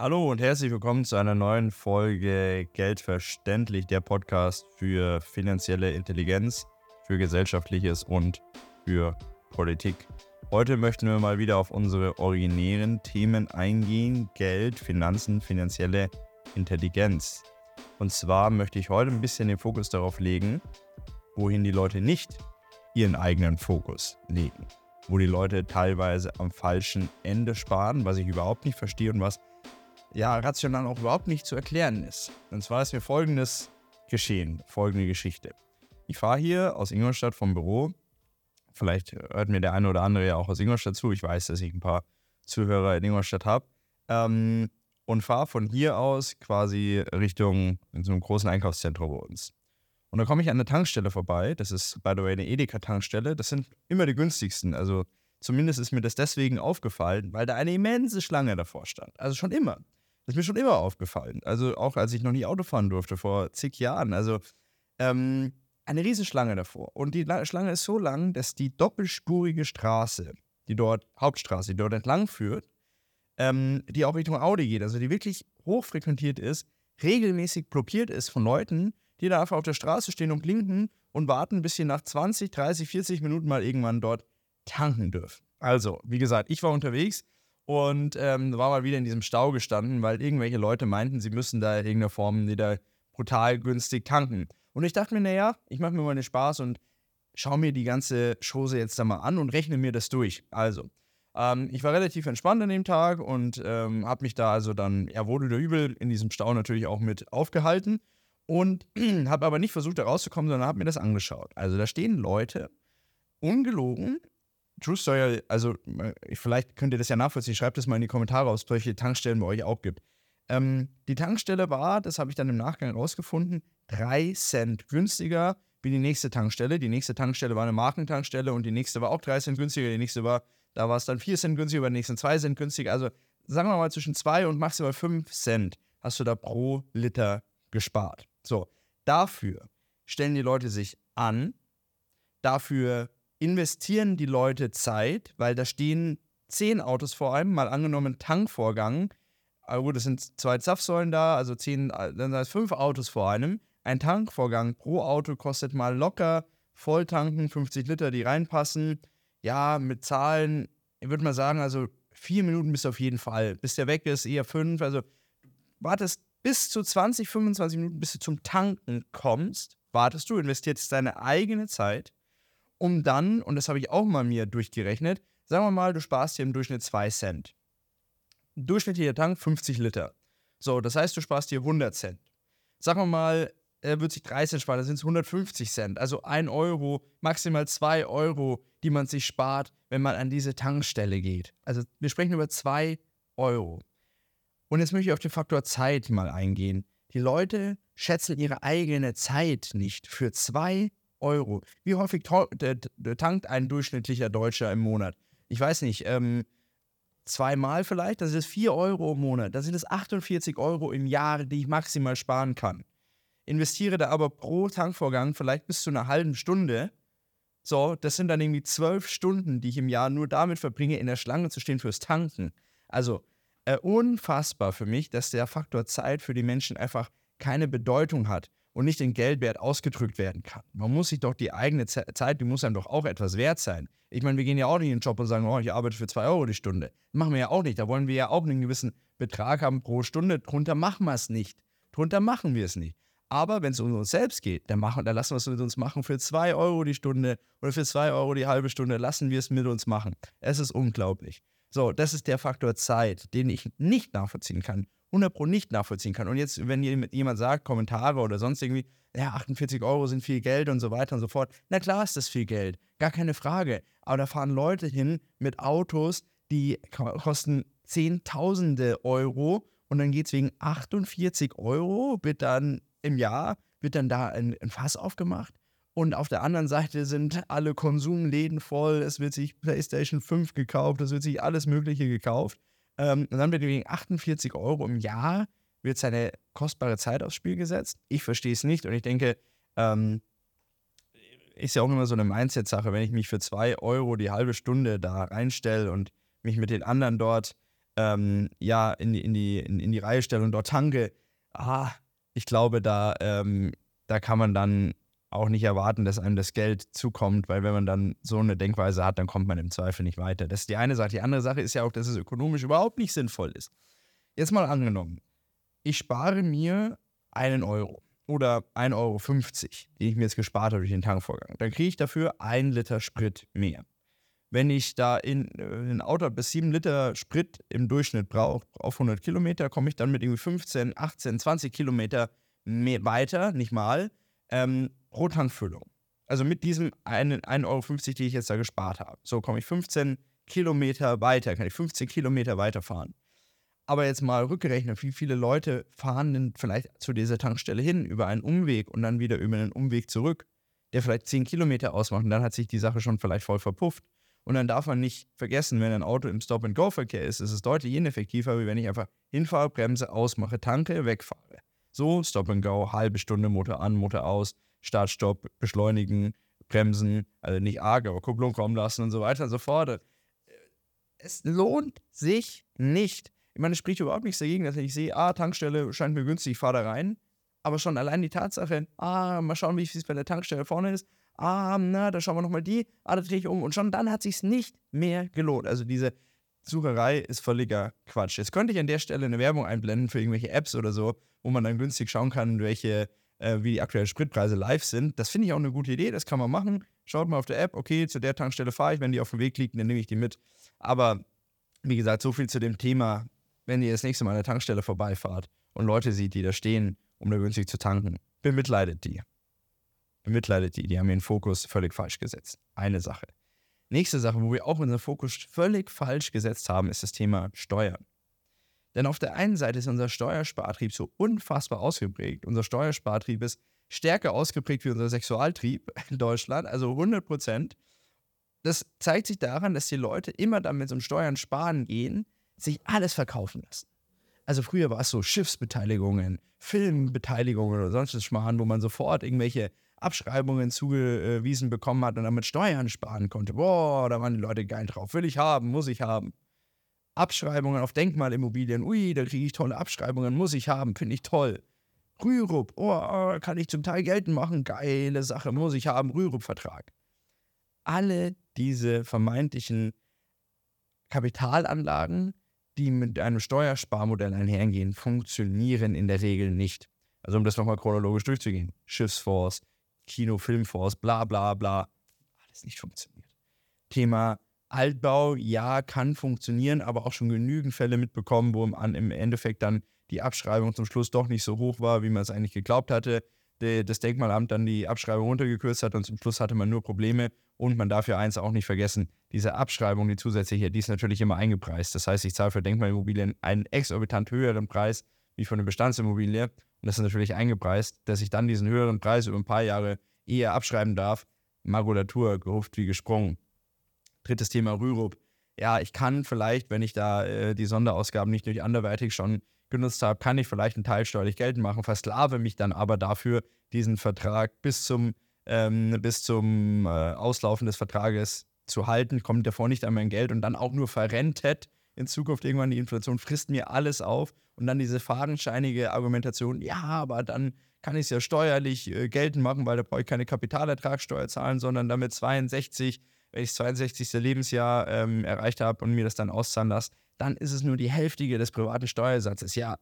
Hallo und herzlich willkommen zu einer neuen Folge Geldverständlich, der Podcast für finanzielle Intelligenz, für gesellschaftliches und für Politik. Heute möchten wir mal wieder auf unsere originären Themen eingehen, Geld, Finanzen, finanzielle Intelligenz. Und zwar möchte ich heute ein bisschen den Fokus darauf legen, wohin die Leute nicht ihren eigenen Fokus legen. Wo die Leute teilweise am falschen Ende sparen, was ich überhaupt nicht verstehe und was ja rational auch überhaupt nicht zu erklären ist. Und zwar ist mir folgendes geschehen, folgende Geschichte. Ich fahre hier aus Ingolstadt vom Büro. Vielleicht hört mir der eine oder andere ja auch aus Ingolstadt zu. Ich weiß, dass ich ein paar Zuhörer in Ingolstadt habe. Ähm, und fahre von hier aus quasi Richtung in so einem großen Einkaufszentrum bei uns. Und da komme ich an eine Tankstelle vorbei. Das ist, by the way, eine Edeka-Tankstelle. Das sind immer die günstigsten. Also zumindest ist mir das deswegen aufgefallen, weil da eine immense Schlange davor stand. Also schon immer. Das ist mir schon immer aufgefallen. Also auch als ich noch nie Auto fahren durfte, vor zig Jahren. Also ähm, eine riesige Schlange davor. Und die Schlange ist so lang, dass die doppelspurige Straße, die dort, Hauptstraße, die dort entlang führt, ähm, die auch Richtung Audi geht, also die wirklich hochfrequentiert ist, regelmäßig blockiert ist von Leuten, die da einfach auf der Straße stehen und blinken und warten, bis sie nach 20, 30, 40 Minuten mal irgendwann dort tanken dürfen. Also, wie gesagt, ich war unterwegs und ähm, war mal wieder in diesem Stau gestanden, weil irgendwelche Leute meinten, sie müssen da in irgendeiner Form wieder brutal günstig tanken. Und ich dachte mir, naja, ich mache mir mal den Spaß und schaue mir die ganze Chose jetzt da mal an und rechne mir das durch. Also, ähm, ich war relativ entspannt an dem Tag und ähm, habe mich da also dann, ja, wurde der übel in diesem Stau natürlich auch mit aufgehalten und habe aber nicht versucht, da rauszukommen, sondern habe mir das angeschaut. Also da stehen Leute, ungelogen, True Story, also vielleicht könnt ihr das ja nachvollziehen, schreibt es mal in die Kommentare, ob es solche Tankstellen bei euch auch gibt. Ähm, die Tankstelle war, das habe ich dann im Nachgang rausgefunden, 3 Cent günstiger wie die nächste Tankstelle. Die nächste Tankstelle war eine Markentankstelle und die nächste war auch 3 Cent günstiger. Die nächste war, da war es dann 4 Cent günstiger, bei der nächsten 2 Cent günstiger. Also sagen wir mal zwischen 2 und maximal 5 Cent hast du da pro Liter gespart. So, dafür stellen die Leute sich an, dafür investieren die Leute Zeit, weil da stehen zehn Autos vor einem, mal angenommen Tankvorgang. Aber gut, es sind zwei Zapfsäulen da, also zehn, dann sind fünf Autos vor einem. Ein Tankvorgang pro Auto kostet mal locker Volltanken, 50 Liter, die reinpassen. Ja, mit Zahlen, ich würde mal sagen, also vier Minuten bist du auf jeden Fall. Bis der weg ist, eher fünf. Also wartest bis zu 20, 25 Minuten, bis du zum Tanken kommst, wartest du, investierst deine eigene Zeit, um dann, und das habe ich auch mal mir durchgerechnet, sagen wir mal, du sparst hier im Durchschnitt 2 Cent. Durchschnittlicher Tank 50 Liter. So, das heißt, du sparst hier 100 Cent. Sagen wir mal, er wird sich 3 Cent sparen, dann sind es 150 Cent. Also 1 Euro, maximal 2 Euro, die man sich spart, wenn man an diese Tankstelle geht. Also wir sprechen über 2 Euro. Und jetzt möchte ich auf den Faktor Zeit mal eingehen. Die Leute schätzen ihre eigene Zeit nicht. Für 2 Euro. Wie häufig tankt ein durchschnittlicher Deutscher im Monat? Ich weiß nicht, ähm, zweimal vielleicht, das ist 4 Euro im Monat. Das sind es 48 Euro im Jahr, die ich maximal sparen kann. Investiere da aber pro Tankvorgang vielleicht bis zu einer halben Stunde. So, das sind dann irgendwie zwölf Stunden, die ich im Jahr nur damit verbringe, in der Schlange zu stehen fürs Tanken. Also, äh, unfassbar für mich, dass der Faktor Zeit für die Menschen einfach keine Bedeutung hat und nicht in Geldwert ausgedrückt werden kann. Man muss sich doch die eigene Zeit, die muss einem doch auch etwas wert sein. Ich meine, wir gehen ja auch nicht in den Job und sagen, oh, ich arbeite für zwei Euro die Stunde. machen wir ja auch nicht. Da wollen wir ja auch einen gewissen Betrag haben pro Stunde. Drunter machen wir es nicht. Drunter machen wir es nicht. Aber wenn es um uns selbst geht, dann, machen, dann lassen wir es mit uns machen für zwei Euro die Stunde oder für zwei Euro die halbe Stunde. Lassen wir es mit uns machen. Es ist unglaublich. So, das ist der Faktor Zeit, den ich nicht nachvollziehen kann. 100 Pro nicht nachvollziehen kann. Und jetzt, wenn jemand sagt, Kommentare oder sonst irgendwie, ja, 48 Euro sind viel Geld und so weiter und so fort. Na klar ist das viel Geld, gar keine Frage. Aber da fahren Leute hin mit Autos, die kosten Zehntausende Euro und dann geht es wegen 48 Euro, wird dann im Jahr, wird dann da ein, ein Fass aufgemacht und auf der anderen Seite sind alle Konsumläden voll. Es wird sich PlayStation 5 gekauft, es wird sich alles Mögliche gekauft. Ähm, und dann wird wegen 48 Euro im Jahr wird seine kostbare Zeit aufs Spiel gesetzt. Ich verstehe es nicht und ich denke, ähm, ist ja auch immer so eine Mindset-Sache, wenn ich mich für 2 Euro die halbe Stunde da reinstelle und mich mit den anderen dort ähm, ja, in, die, in, die, in, in die Reihe stelle und dort tanke, ah, ich glaube, da, ähm, da kann man dann auch nicht erwarten, dass einem das Geld zukommt, weil wenn man dann so eine Denkweise hat, dann kommt man im Zweifel nicht weiter. Das ist die eine Sache. Die andere Sache ist ja auch, dass es ökonomisch überhaupt nicht sinnvoll ist. Jetzt mal angenommen, ich spare mir einen Euro oder 1,50 Euro, den ich mir jetzt gespart habe durch den Tankvorgang. Dann kriege ich dafür ein Liter Sprit mehr. Wenn ich da in, äh, ein Auto bis 7 Liter Sprit im Durchschnitt brauche, auf 100 Kilometer, komme ich dann mit irgendwie 15, 18, 20 Kilometer mehr weiter, nicht mal, ähm, pro Tankfüllung. Also mit diesem 1,50 Euro, die ich jetzt da gespart habe. So komme ich 15 Kilometer weiter, kann ich 15 Kilometer weiterfahren. Aber jetzt mal rückgerechnet, wie viele Leute fahren denn vielleicht zu dieser Tankstelle hin über einen Umweg und dann wieder über einen Umweg zurück, der vielleicht 10 Kilometer ausmacht und dann hat sich die Sache schon vielleicht voll verpufft. Und dann darf man nicht vergessen, wenn ein Auto im Stop-and-Go-Verkehr ist, ist es deutlich ineffektiver, wie wenn ich einfach hinfahre, Bremse ausmache, tanke, wegfahre. So, Stop-and-Go, halbe Stunde, Motor an, Motor aus, Start, Stopp, beschleunigen, bremsen, also nicht arg, aber Kupplung kommen lassen und so weiter und so fort. Es lohnt sich nicht. Ich meine, es spricht überhaupt nichts dagegen, dass ich sehe, ah, Tankstelle scheint mir günstig, ich fahre da rein. Aber schon allein die Tatsache, ah, mal schauen, wie es bei der Tankstelle vorne ist. Ah, na, da schauen wir nochmal die. Ah, da drehe ich um. Und schon dann hat sich nicht mehr gelohnt. Also diese Sucherei ist völliger Quatsch. Jetzt könnte ich an der Stelle eine Werbung einblenden für irgendwelche Apps oder so, wo man dann günstig schauen kann, welche äh, wie die aktuellen Spritpreise live sind. Das finde ich auch eine gute Idee, das kann man machen. Schaut mal auf der App, okay, zu der Tankstelle fahre ich, wenn die auf dem Weg liegt, dann nehme ich die mit. Aber wie gesagt, so viel zu dem Thema, wenn ihr das nächste Mal an der Tankstelle vorbeifahrt und Leute sieht, die da stehen, um da günstig zu tanken, bemitleidet die. Bemitleidet die, die haben ihren Fokus völlig falsch gesetzt. Eine Sache. Nächste Sache, wo wir auch unseren Fokus völlig falsch gesetzt haben, ist das Thema Steuern. Denn auf der einen Seite ist unser Steuerspartrieb so unfassbar ausgeprägt. Unser Steuerspartrieb ist stärker ausgeprägt wie unser Sexualtrieb in Deutschland, also 100 Prozent. Das zeigt sich daran, dass die Leute immer damit um Steuern sparen gehen, sich alles verkaufen lassen. Also früher war es so Schiffsbeteiligungen, Filmbeteiligungen oder sonst was Schmarrn, wo man sofort irgendwelche Abschreibungen zugewiesen bekommen hat und damit Steuern sparen konnte. Boah, da waren die Leute geil drauf. Will ich haben, muss ich haben. Abschreibungen auf Denkmalimmobilien. Ui, da kriege ich tolle Abschreibungen, muss ich haben, finde ich toll. Rürup, oh, oh, kann ich zum Teil geltend machen, geile Sache, muss ich haben, Rürup-Vertrag. Alle diese vermeintlichen Kapitalanlagen, die mit einem Steuersparmodell einhergehen, funktionieren in der Regel nicht. Also um das nochmal chronologisch durchzugehen. Schiffsfonds, Kino, Filmfonds, bla bla bla. Alles nicht funktioniert. Thema Altbau, ja, kann funktionieren, aber auch schon genügend Fälle mitbekommen, wo im, Endeffekt dann die Abschreibung zum Schluss doch nicht so hoch war, wie man es eigentlich geglaubt hatte. Das Denkmalamt dann die Abschreibung runtergekürzt hat und zum Schluss hatte man nur Probleme. Und man darf ja eins auch nicht vergessen: diese Abschreibung, die zusätzliche, die ist natürlich immer eingepreist. Das heißt, ich zahle für Denkmalimmobilien einen exorbitant höheren Preis wie für eine Bestandsimmobilie. Und das ist natürlich eingepreist, dass ich dann diesen höheren Preis über ein paar Jahre eher abschreiben darf. Makulatur, gehufft wie gesprungen. Drittes Thema Rürup. Ja, ich kann vielleicht, wenn ich da äh, die Sonderausgaben nicht durch anderweitig schon genutzt habe, kann ich vielleicht einen Teil steuerlich geltend machen, versklave mich dann aber dafür, diesen Vertrag bis zum, ähm, bis zum äh, Auslaufen des Vertrages zu halten, kommt davor nicht an mein Geld und dann auch nur verrentet in Zukunft irgendwann die Inflation frisst mir alles auf und dann diese fadenscheinige Argumentation, ja, aber dann kann ich es ja steuerlich äh, geltend machen, weil da brauche ich keine Kapitalertragssteuer zahlen, sondern damit 62 wenn ich das 62. Lebensjahr ähm, erreicht habe und mir das dann auszahlen lasse, dann ist es nur die Hälfte des privaten Steuersatzes. Ja,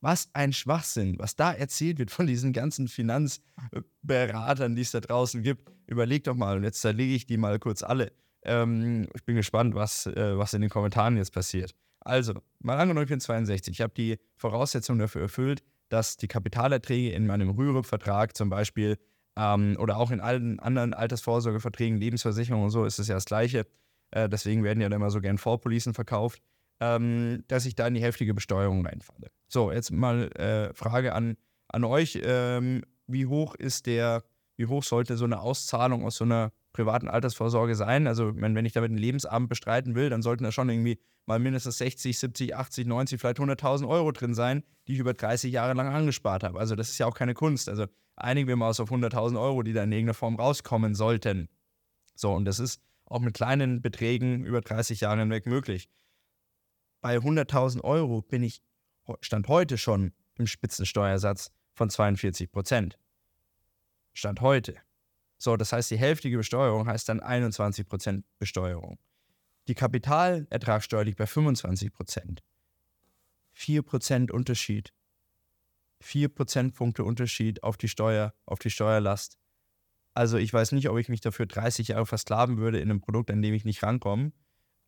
was ein Schwachsinn, was da erzählt wird von diesen ganzen Finanzberatern, die es da draußen gibt. Überleg doch mal, und jetzt zerlege ich die mal kurz alle. Ähm, ich bin gespannt, was, äh, was in den Kommentaren jetzt passiert. Also, mal angenommen, ich bin 62. Ich habe die Voraussetzungen dafür erfüllt, dass die Kapitalerträge in meinem Rürup-Vertrag zum Beispiel ähm, oder auch in allen anderen Altersvorsorgeverträgen, Lebensversicherungen und so ist es ja das Gleiche. Äh, deswegen werden ja dann immer so gern Vorpolicen verkauft, ähm, dass ich da in die heftige Besteuerung reinfalle. So, jetzt mal äh, Frage an, an euch. Ähm, wie hoch ist der, wie hoch sollte so eine Auszahlung aus so einer privaten Altersvorsorge sein? Also, wenn, ich damit einen Lebensabend bestreiten will, dann sollten da schon irgendwie mal mindestens 60, 70, 80, 90, vielleicht 100.000 Euro drin sein, die ich über 30 Jahre lang angespart habe. Also, das ist ja auch keine Kunst. Also, einigen wir mal auf 100.000 Euro, die da in irgendeiner Form rauskommen sollten. So, und das ist auch mit kleinen Beträgen über 30 Jahre hinweg möglich. bei 100.000 Euro bin ich Stand heute schon im Spitzensteuersatz von 42 Prozent. Stand heute. So, das heißt, die hälftige Besteuerung heißt dann 21 Prozent Besteuerung. Die Kapitalertragssteuer liegt bei 25 Prozent. 4 Prozent Unterschied. 4 Prozentpunkte Unterschied auf die Steuer, auf die Steuerlast. Also ich weiß nicht, ob ich mich dafür 30 Jahre versklaven würde in einem Produkt, an dem ich nicht rankomme,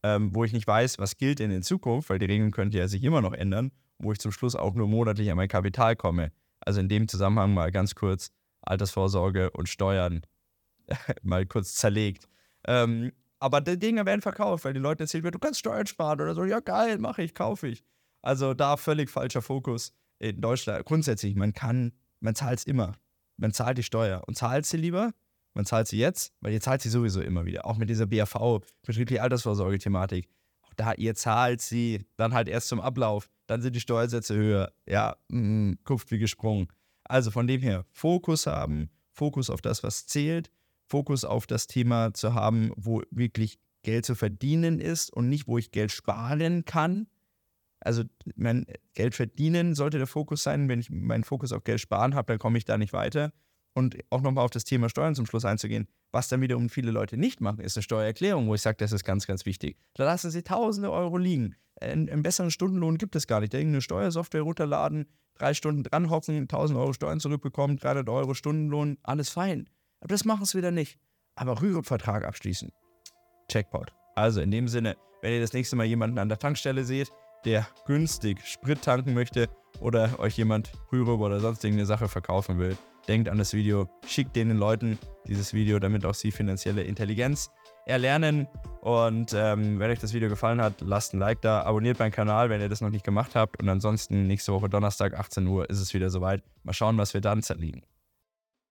ähm, wo ich nicht weiß, was gilt in Zukunft, weil die Regeln könnten ja sich immer noch ändern, wo ich zum Schluss auch nur monatlich an mein Kapital komme. Also in dem Zusammenhang mal ganz kurz Altersvorsorge und Steuern mal kurz zerlegt. Ähm, aber die Dinge werden verkauft, weil die Leute erzählen mir, du kannst Steuern sparen oder so. Ja, geil, mache ich, kaufe ich. Also da völlig falscher Fokus in Deutschland. Grundsätzlich, man kann, man zahlt es immer. Man zahlt die Steuer. Und zahlt sie lieber? Man zahlt sie jetzt, weil ihr zahlt sie sowieso immer wieder. Auch mit dieser BAV, betriebliche Altersvorsorge-Thematik. Auch da, ihr zahlt sie dann halt erst zum Ablauf. Dann sind die Steuersätze höher. Ja, mh, kupft wie gesprungen. Also von dem her, Fokus haben, Fokus auf das, was zählt, Fokus auf das Thema zu haben, wo wirklich Geld zu verdienen ist und nicht, wo ich Geld sparen kann. Also mein Geld verdienen sollte der Fokus sein. Wenn ich meinen Fokus auf Geld sparen habe, dann komme ich da nicht weiter. Und auch nochmal auf das Thema Steuern zum Schluss einzugehen. Was dann wiederum viele Leute nicht machen, ist eine Steuererklärung, wo ich sage, das ist ganz, ganz wichtig. Da lassen sie tausende Euro liegen. Einen, besseren Stundenlohn gibt es gar nicht. Irgendeine Steuersoftware runterladen, drei Stunden dranhocken, 1000 Euro Steuern zurückbekommen, 300 Euro Stundenlohn, alles fein. Aber das machen sie wieder nicht. Aber Rürup-Vertrag abschließen. Checkpot. Also in dem Sinne, wenn ihr das nächste Mal jemanden an der Tankstelle seht, der günstig Sprit tanken möchte oder euch jemand Rürup oder sonst irgendeine Sache verkaufen will, denkt an das Video, schickt den Leuten dieses Video, damit auch sie finanzielle Intelligenz erlernen. Und ähm, wenn euch das Video gefallen hat, lasst ein Like da, abonniert meinen Kanal, wenn ihr das noch nicht gemacht habt. Und ansonsten nächste Woche Donnerstag 18 Uhr ist es wieder soweit. Mal schauen, was wir dann zerlegen.